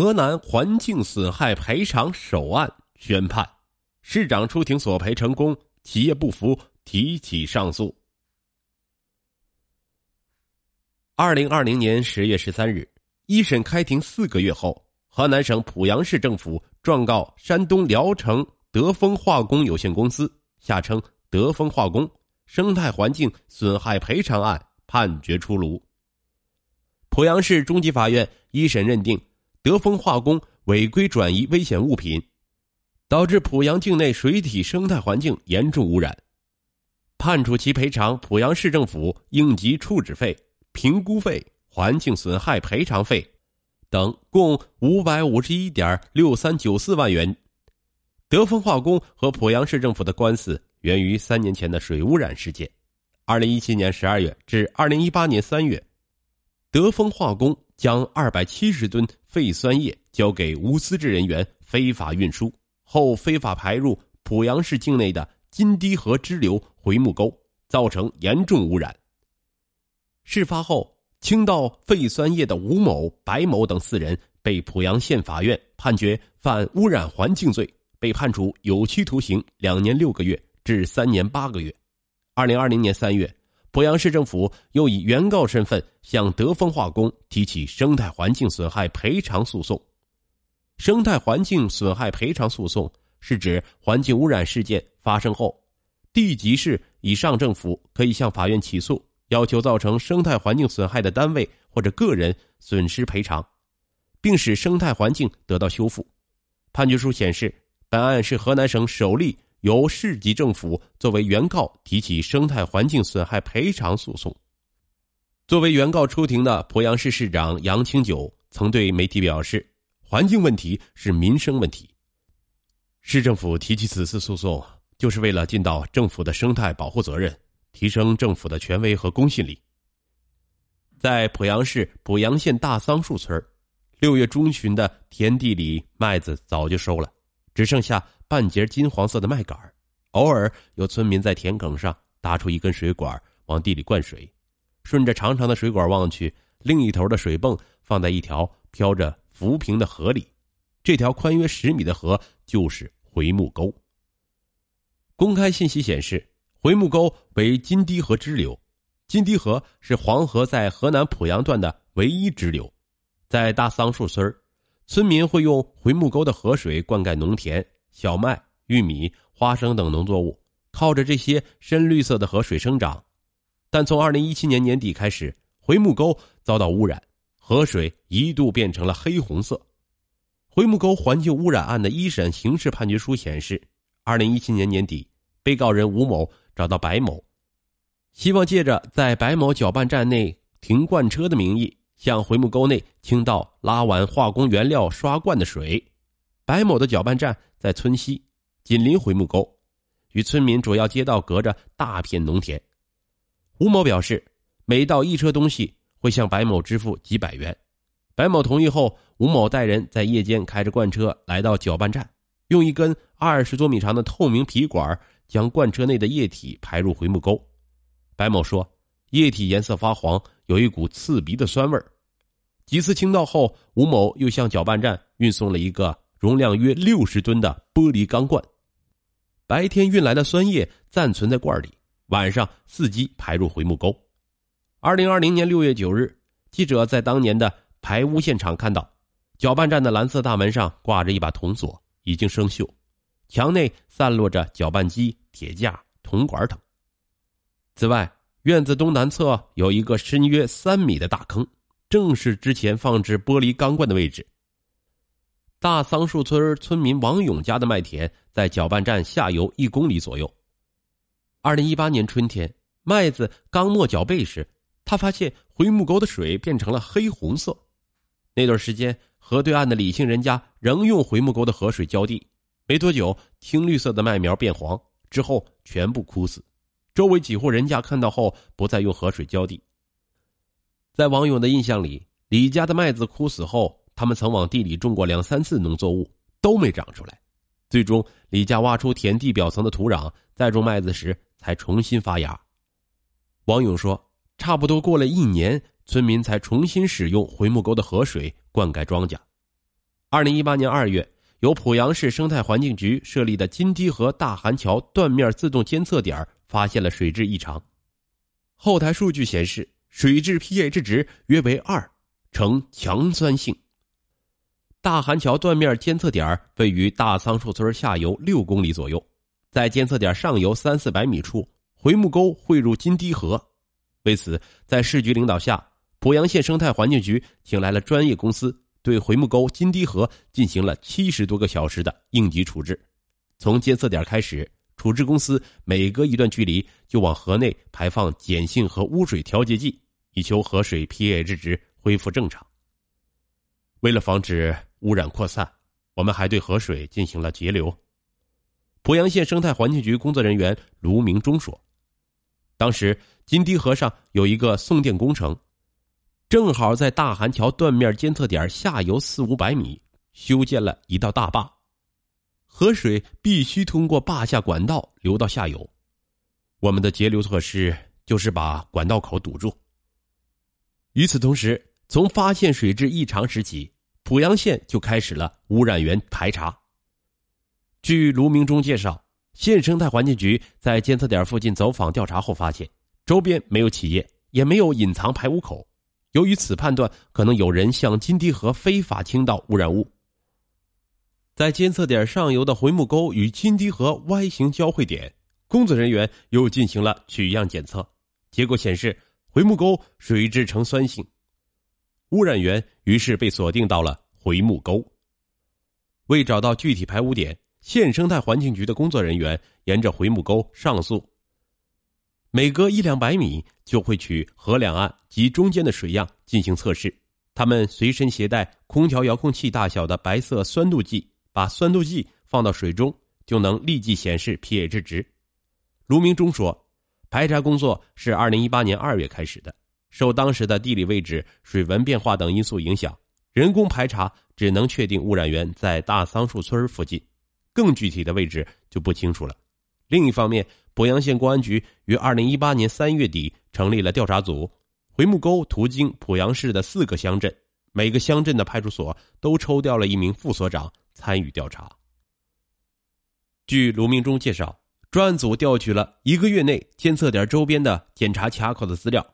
河南环境损害赔偿首案宣判，市长出庭索赔成功，企业不服提起上诉。二零二零年十月十三日，一审开庭四个月后，河南省濮阳市政府状告山东聊城德丰化工有限公司（下称德丰化工）生态环境损害赔偿案判决出炉。濮阳市中级法院一审认定。德丰化工违规转移危险物品，导致濮阳境内水体生态环境严重污染，判处其赔偿濮阳市政府应急处置费、评估费、环境损害赔偿费等共五百五十一点六三九四万元。德丰化工和濮阳市政府的官司源于三年前的水污染事件。二零一七年十二月至二零一八年三月，德丰化工。将二百七十吨废酸液交给无资质人员非法运输后，非法排入濮阳市境内的金堤河支流回木沟，造成严重污染。事发后，倾倒废酸液的吴某、白某等四人被濮阳县法院判决犯污染环境罪，被判处有期徒刑两年六个月至三年八个月。二零二零年三月。濮阳市政府又以原告身份向德丰化工提起生态环境损害赔偿诉讼。生态环境损害赔偿诉讼是指环境污染事件发生后，地级市以上政府可以向法院起诉，要求造成生态环境损害的单位或者个人损失赔偿，并使生态环境得到修复。判决书显示，本案是河南省首例。由市级政府作为原告提起生态环境损害赔偿诉讼。作为原告出庭的濮阳市市长杨清九曾对媒体表示：“环境问题是民生问题，市政府提起此次诉讼，就是为了尽到政府的生态保护责任，提升政府的权威和公信力。”在濮阳市濮阳县大桑树村，六月中旬的田地里麦子早就收了，只剩下。半截金黄色的麦秆偶尔有村民在田埂上搭出一根水管往地里灌水，顺着长长的水管望去，另一头的水泵放在一条飘着浮萍的河里，这条宽约十米的河就是回木沟。公开信息显示，回木沟为金堤河支流，金堤河是黄河在河南濮阳段的唯一支流，在大桑树村村民会用回木沟的河水灌溉农田。小麦、玉米、花生等农作物靠着这些深绿色的河水生长，但从二零一七年年底开始，回木沟遭到污染，河水一度变成了黑红色。回木沟环境污染案的一审刑事判决书显示，二零一七年年底，被告人吴某找到白某，希望借着在白某搅拌站内停罐车的名义，向回木沟内倾倒拉完化工原料刷罐的水。白某的搅拌站在村西，紧邻回木沟，与村民主要街道隔着大片农田。吴某表示，每倒一车东西会向白某支付几百元。白某同意后，吴某带人在夜间开着罐车来到搅拌站，用一根二十多米长的透明皮管将罐车内的液体排入回木沟。白某说，液体颜色发黄，有一股刺鼻的酸味几次倾倒后，吴某又向搅拌站运送了一个。容量约六十吨的玻璃钢罐，白天运来的酸液暂存在罐里，晚上伺机排入回木沟。二零二零年六月九日，记者在当年的排污现场看到，搅拌站的蓝色大门上挂着一把铜锁，已经生锈，墙内散落着搅拌机、铁架、铜管等。此外，院子东南侧有一个深约三米的大坑，正是之前放置玻璃钢罐的位置。大桑树村村民王勇家的麦田在搅拌站下游一公里左右。二零一八年春天，麦子刚没脚背时，他发现回木沟的水变成了黑红色。那段时间，河对岸的李姓人家仍用回木沟的河水浇地，没多久，青绿色的麦苗变黄，之后全部枯死。周围几户人家看到后，不再用河水浇地。在王勇的印象里，李家的麦子枯死后。他们曾往地里种过两三次农作物，都没长出来。最终，李家挖出田地表层的土壤，再种麦子时才重新发芽。王勇说：“差不多过了一年，村民才重新使用回木沟的河水灌溉庄稼。”二零一八年二月，由濮阳市生态环境局设立的金堤河大涵桥断面自动监测点发现了水质异常，后台数据显示水质 pH 值约为二，呈强酸性。大韩桥断面监测点位于大桑树村下游六公里左右，在监测点上游三四百米处，回木沟汇入金堤河。为此，在市局领导下，濮阳县生态环境局请来了专业公司。对回木沟金堤河进行了七十多个小时的应急处置，从监测点开始，处置公司每隔一段距离就往河内排放碱性和污水调节剂，以求河水 pH 值恢复正常。为了防止污染扩散，我们还对河水进行了截流。濮阳县生态环境局工作人员卢明忠说：“当时金堤河上有一个送电工程。”正好在大涵桥断面监测点下游四五百米修建了一道大坝，河水必须通过坝下管道流到下游。我们的截流措施就是把管道口堵住。与此同时，从发现水质异常时起，濮阳县就开始了污染源排查。据卢明忠介绍，县生态环境局在监测点附近走访调查后发现，周边没有企业，也没有隐藏排污口。由于此判断可能有人向金堤河非法倾倒污染物，在监测点上游的回木沟与金堤河 Y 型交汇点，工作人员又进行了取样检测，结果显示回木沟水质呈酸性，污染源于是被锁定到了回木沟。为找到具体排污点，县生态环境局的工作人员沿着回木沟上溯。每隔一两百米就会取河两岸及中间的水样进行测试。他们随身携带空调遥控器大小的白色酸度计，把酸度计放到水中，就能立即显示 pH 值。卢明忠说：“排查工作是二零一八年二月开始的，受当时的地理位置、水文变化等因素影响，人工排查只能确定污染源在大桑树村附近，更具体的位置就不清楚了。”另一方面，鄱阳县公安局于二零一八年三月底成立了调查组，回木沟途经濮阳市的四个乡镇，每个乡镇的派出所都抽调了一名副所长参与调查。据卢明忠介绍，专案组调取了一个月内监测点周边的检查卡口的资料，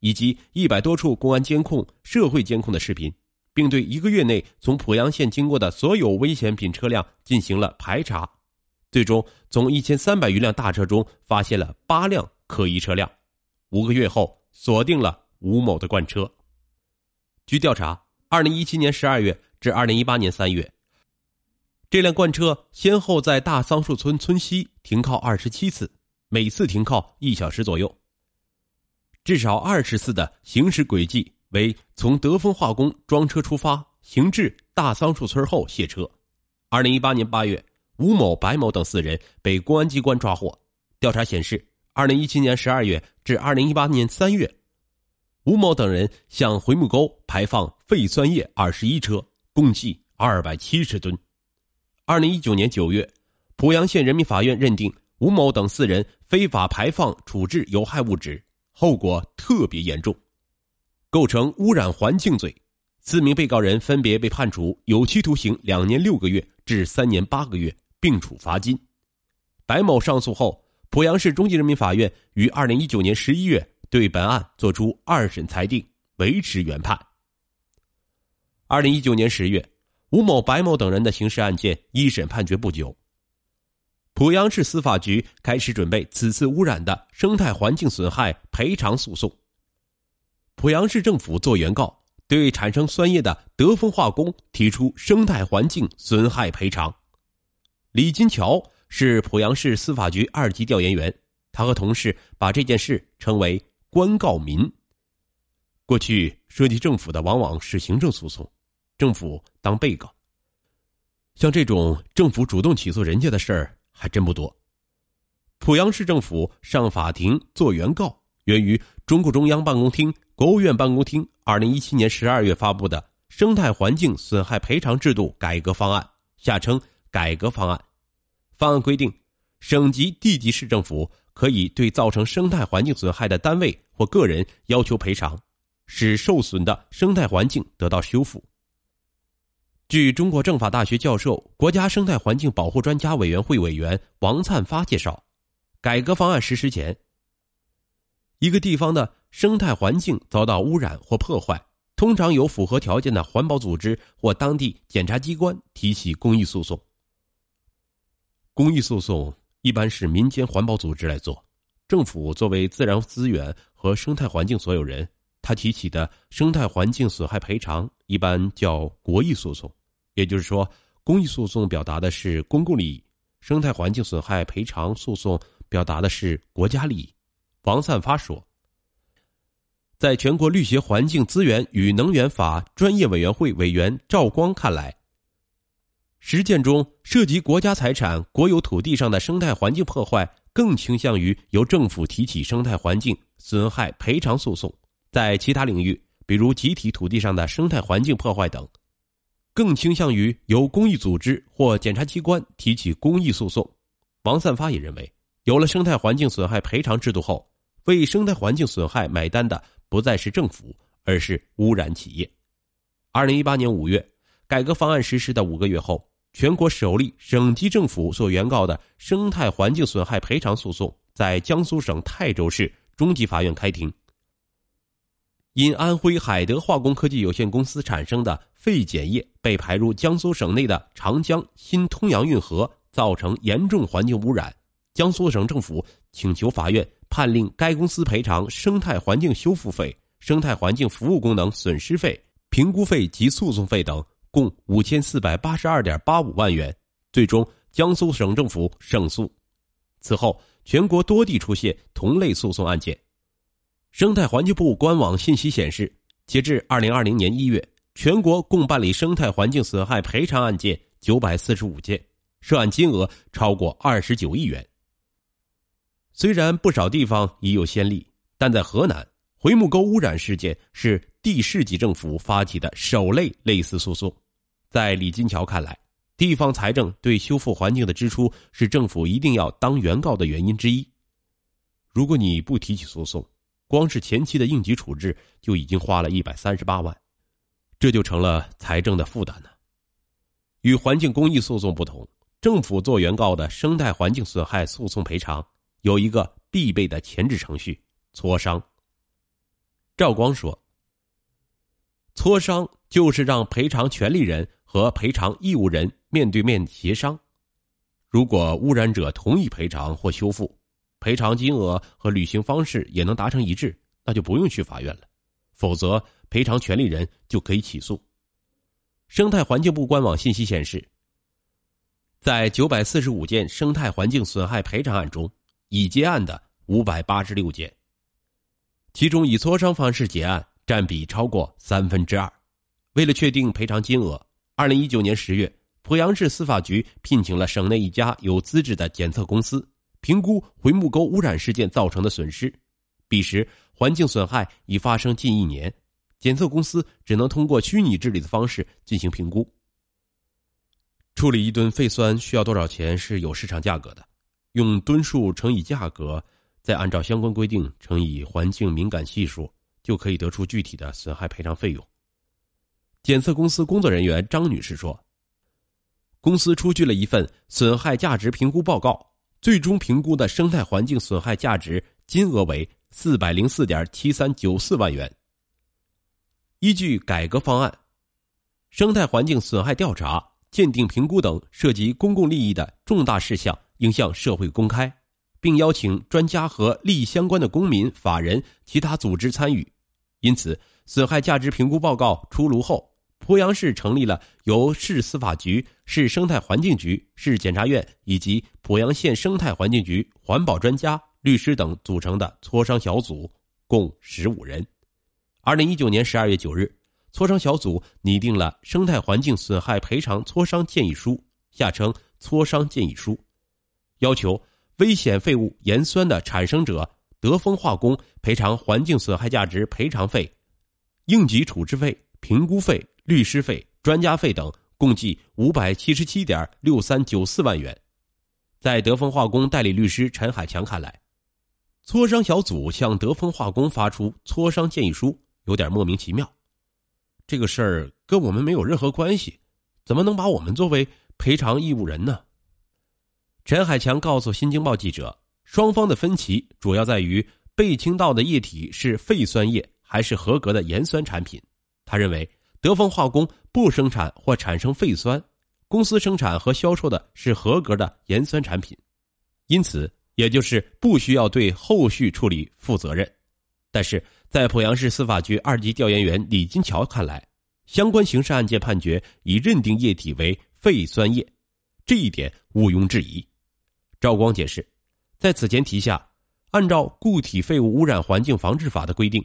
以及一百多处公安监控、社会监控的视频，并对一个月内从濮阳县经过的所有危险品车辆进行了排查。最终，从一千三百余辆大车中发现了八辆可疑车辆。五个月后，锁定了吴某的罐车。据调查，二零一七年十二月至二零一八年三月，这辆罐车先后在大桑树村村西停靠二十七次，每次停靠一小时左右。至少二十次的行驶轨迹为从德丰化工装车出发，行至大桑树村后卸车。二零一八年八月。吴某、白某等四人被公安机关抓获。调查显示，二零一七年十二月至二零一八年三月，吴某等人向回木沟排放废酸液二十一车，共计二百七十吨。二零一九年九月，濮阳县人民法院认定吴某等四人非法排放处置有害物质，后果特别严重，构成污染环境罪。四名被告人分别被判处有期徒刑两年六个月至三年八个月。并处罚金。白某上诉后，濮阳市中级人民法院于二零一九年十一月对本案作出二审裁定，维持原判。二零一九年十月，吴某、白某等人的刑事案件一审判决不久，濮阳市司法局开始准备此次污染的生态环境损害赔偿诉讼。濮阳市政府做原告，对产生酸液的德丰化工提出生态环境损害赔偿。李金桥是濮阳市司法局二级调研员，他和同事把这件事称为“官告民”。过去涉及政府的往往是行政诉讼，政府当被告。像这种政府主动起诉人家的事儿还真不多。濮阳市政府上法庭做原告，源于中共中央办公厅、国务院办公厅二零一七年十二月发布的《生态环境损害赔偿制度改革方案》，下称。改革方案，方案规定，省级、地级市政府可以对造成生态环境损害的单位或个人要求赔偿，使受损的生态环境得到修复。据中国政法大学教授、国家生态环境保护专家委员会委员王灿发介绍，改革方案实施前，一个地方的生态环境遭到污染或破坏，通常由符合条件的环保组织或当地检察机关提起公益诉讼。公益诉讼一般是民间环保组织来做，政府作为自然资源和生态环境所有人，他提起的生态环境损害赔偿一般叫国益诉讼。也就是说，公益诉讼表达的是公共利益，生态环境损害赔偿诉讼表达的是国家利益。王散发说，在全国律协环境资源与能源法专业委员会委员赵光看来，实践中涉及国家财产、国有土地上的生态环境破坏，更倾向于由政府提起生态环境损害赔偿诉讼；在其他领域，比如集体土地上的生态环境破坏等。更倾向于由公益组织或检察机关提起公益诉讼。王散发也认为，有了生态环境损害赔偿制度后，为生态环境损害买单的不再是政府，而是污染企业。二零一八年五月，改革方案实施的五个月后，全国首例省级政府所原告的生态环境损害赔偿诉讼在江苏省泰州市中级法院开庭。因安徽海德化工科技有限公司产生的废碱液被排入江苏省内的长江新通扬运河，造成严重环境污染，江苏省政府请求法院判令该公司赔偿生态环境修复费、生态环境服务功能损失费、评估费及诉讼费等共五千四百八十二点八五万元。最终，江苏省政府胜诉。此后，全国多地出现同类诉讼案件。生态环境部官网信息显示，截至二零二零年一月，全国共办理生态环境损害赔偿案件九百四十五件，涉案金额超过二十九亿元。虽然不少地方已有先例，但在河南，回木沟污染事件是地市级政府发起的首类类似诉讼。在李金桥看来，地方财政对修复环境的支出是政府一定要当原告的原因之一。如果你不提起诉讼，光是前期的应急处置就已经花了一百三十八万，这就成了财政的负担呢。与环境公益诉讼不同，政府做原告的生态环境损害诉讼赔偿有一个必备的前置程序——磋商。赵光说：“磋商就是让赔偿权利人和赔偿义务人面对面协商，如果污染者同意赔偿或修复。”赔偿金额和履行方式也能达成一致，那就不用去法院了。否则，赔偿权利人就可以起诉。生态环境部官网信息显示，在九百四十五件生态环境损害赔偿案中，已结案的五百八十六件，其中以磋商方式结案占比超过三分之二。为了确定赔偿金额，二零一九年十月，濮阳市司法局聘请了省内一家有资质的检测公司。评估回木沟污染事件造成的损失，彼时环境损害已发生近一年，检测公司只能通过虚拟治理的方式进行评估。处理一吨废酸需要多少钱是有市场价格的，用吨数乘以价格，再按照相关规定乘以环境敏感系数，就可以得出具体的损害赔偿费用。检测公司工作人员张女士说：“公司出具了一份损害价值评估报告。”最终评估的生态环境损害价值金额为四百零四点七三九四万元。依据改革方案，生态环境损害调查、鉴定、评估等涉及公共利益的重大事项，应向社会公开，并邀请专家和利益相关的公民、法人、其他组织参与。因此，损害价值评估报告出炉后。濮阳市成立了由市司法局、市生态环境局、市检察院以及濮阳县生态环境局环保专家、律师等组成的磋商小组，共十五人。二零一九年十二月九日，磋商小组拟定了《生态环境损害赔偿磋商建议书》（下称磋商建议书），要求危险废物盐酸的产生者德丰化工赔偿环境损害价值赔偿费、应急处置费、评估费。律师费、专家费等共计五百七十七点六三九四万元。在德丰化工代理律师陈海强看来，磋商小组向德丰化工发出磋商建议书有点莫名其妙。这个事儿跟我们没有任何关系，怎么能把我们作为赔偿义务人呢？陈海强告诉《新京报》记者，双方的分歧主要在于被倾倒的液体是废酸液还是合格的盐酸产品。他认为，德丰化工不生产或产生废酸，公司生产和销售的是合格的盐酸产品，因此也就是不需要对后续处理负责任。但是在濮阳市司法局二级调研员李金桥看来，相关刑事案件判决已认定液体为废酸液，这一点毋庸置疑。赵光解释，在此前提下，按照《固体废物污染环境防治法》的规定，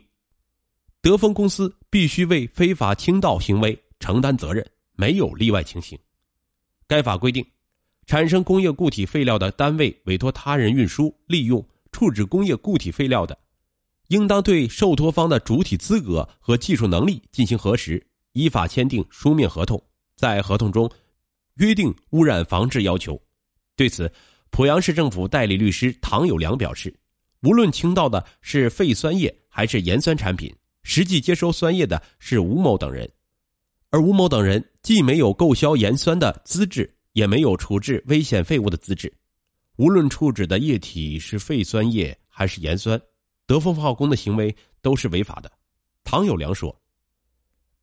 德丰公司必须为非法倾倒行为承担责任，没有例外情形。该法规定，产生工业固体废料的单位委托他人运输、利用、处置工业固体废料的，应当对受托方的主体资格和技术能力进行核实。依法签订书面合同，在合同中约定污染防治要求。对此，濮阳市政府代理律师唐有良表示，无论倾倒的是废酸液还是盐酸产品，实际接收酸液的是吴某等人，而吴某等人既没有购销盐酸的资质，也没有处置危险废物的资质。无论处置的液体是废酸液还是盐酸，德丰化工的行为都是违法的。唐有良说。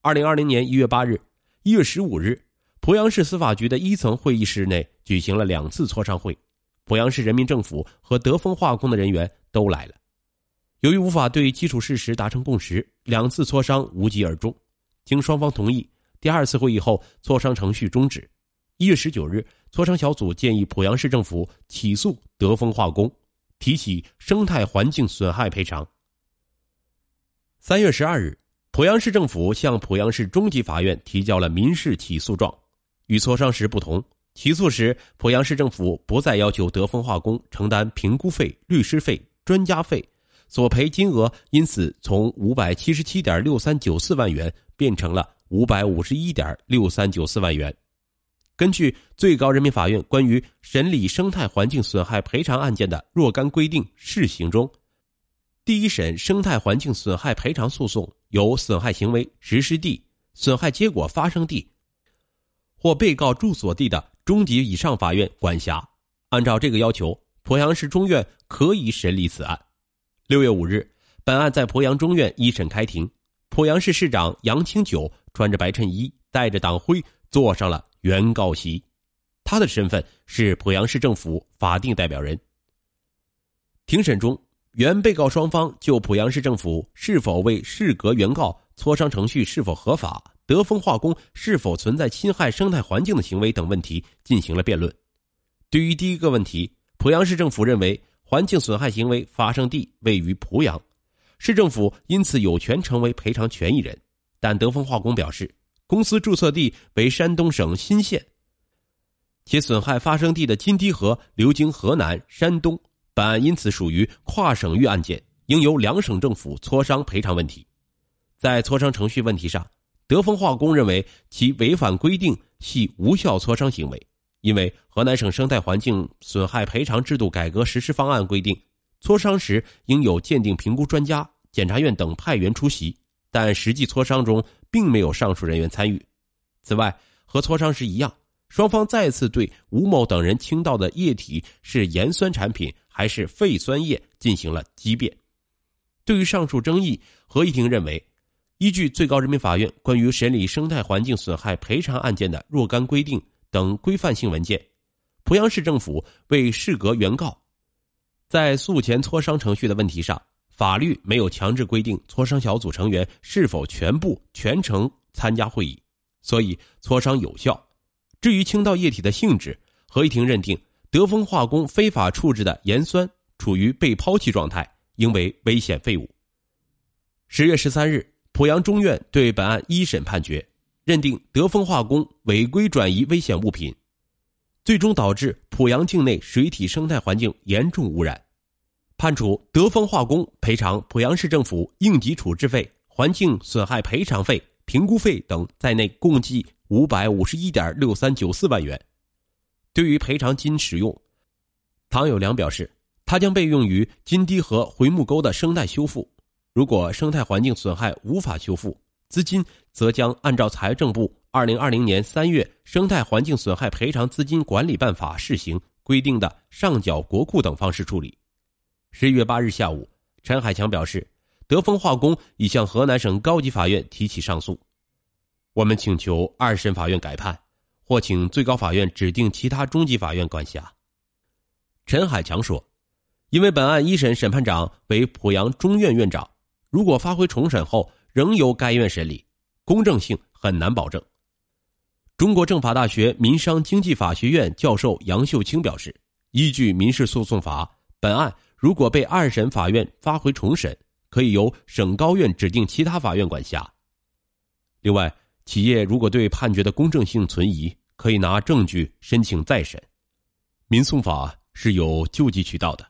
二零二零年一月八日、一月十五日，濮阳市司法局的一层会议室内举行了两次磋商会，濮阳市人民政府和德丰化工的人员都来了。由于无法对基础事实达成共识，两次磋商无疾而终。经双方同意，第二次会议后，磋商程序终止。一月十九日，磋商小组建议濮阳市政府起诉德丰化工，提起生态环境损害赔偿。三月十二日。濮阳市政府向濮阳市中级法院提交了民事起诉状。与磋商时不同，起诉时濮阳市政府不再要求德丰化工承担评估费、律师费、专家费，索赔金额因此从五百七十七点六三九四万元变成了五百五十一点六三九四万元。根据最高人民法院关于审理生态环境损害赔偿案件的若干规定试行中。第一审生态环境损害赔偿诉讼由损害行为实施地、损害结果发生地或被告住所地的中级以上法院管辖。按照这个要求，鄱阳市中院可以审理此案。六月五日，本案在鄱阳中院一审开庭。鄱阳市市长杨清九穿着白衬衣，带着党徽，坐上了原告席。他的身份是鄱阳市政府法定代表人。庭审中。原被告双方就濮阳市政府是否为适格原告、磋商程序是否合法、德丰化工是否存在侵害生态环境的行为等问题进行了辩论。对于第一个问题，濮阳市政府认为环境损害行为发生地位于濮阳，市政府因此有权成为赔偿权益人。但德丰化工表示，公司注册地为山东省新县，且损害发生地的金堤河流经河南、山东。本案因此属于跨省域案件，应由两省政府磋商赔偿问题。在磋商程序问题上，德丰化工认为其违反规定系无效磋商行为，因为河南省生态环境损害赔偿制度改革实施方案规定，磋商时应有鉴定评估专家、检察院等派员出席，但实际磋商中并没有上述人员参与。此外，和磋商时一样。双方再次对吴某等人倾倒的液体是盐酸产品还是废酸液进行了激辩。对于上述争议，合议庭认为，依据最高人民法院关于审理生态环境损害赔偿案件的若干规定等规范性文件，濮阳市政府为适格原告，在诉前磋商程序的问题上，法律没有强制规定磋商小组成员是否全部全程参加会议，所以磋商有效。至于倾倒液体的性质，合议庭认定德丰化工非法处置的盐酸处于被抛弃状态，应为危险废物。十月十三日，濮阳中院对本案一审判决，认定德丰化工违规转移危险物品，最终导致濮阳境内水体生态环境严重污染，判处德丰化工赔偿濮阳市政府应急处置费、环境损害赔偿费、评估费等在内共计。五百五十一点六三九四万元。对于赔偿金使用，唐有良表示，它将被用于金堤河回木沟的生态修复。如果生态环境损害无法修复，资金则将按照财政部二零二零年三月《生态环境损害赔偿资金管理办法（试行）》规定的上缴国库等方式处理。十一月八日下午，陈海强表示，德丰化工已向河南省高级法院提起上诉，我们请求二审法院改判，或请最高法院指定其他中级法院管辖。陈海强说：“因为本案一审审判长为濮阳中院院长，如果发回重审后仍由该院审理，公正性很难保证。”中国政法大学民商经济法学院教授杨秀清表示：“依据民事诉讼法，本案如果被二审法院发回重审，可以由省高院指定其他法院管辖。另外，企业如果对判决的公正性存疑，可以拿证据申请再审。民诉法是有救济渠道的。”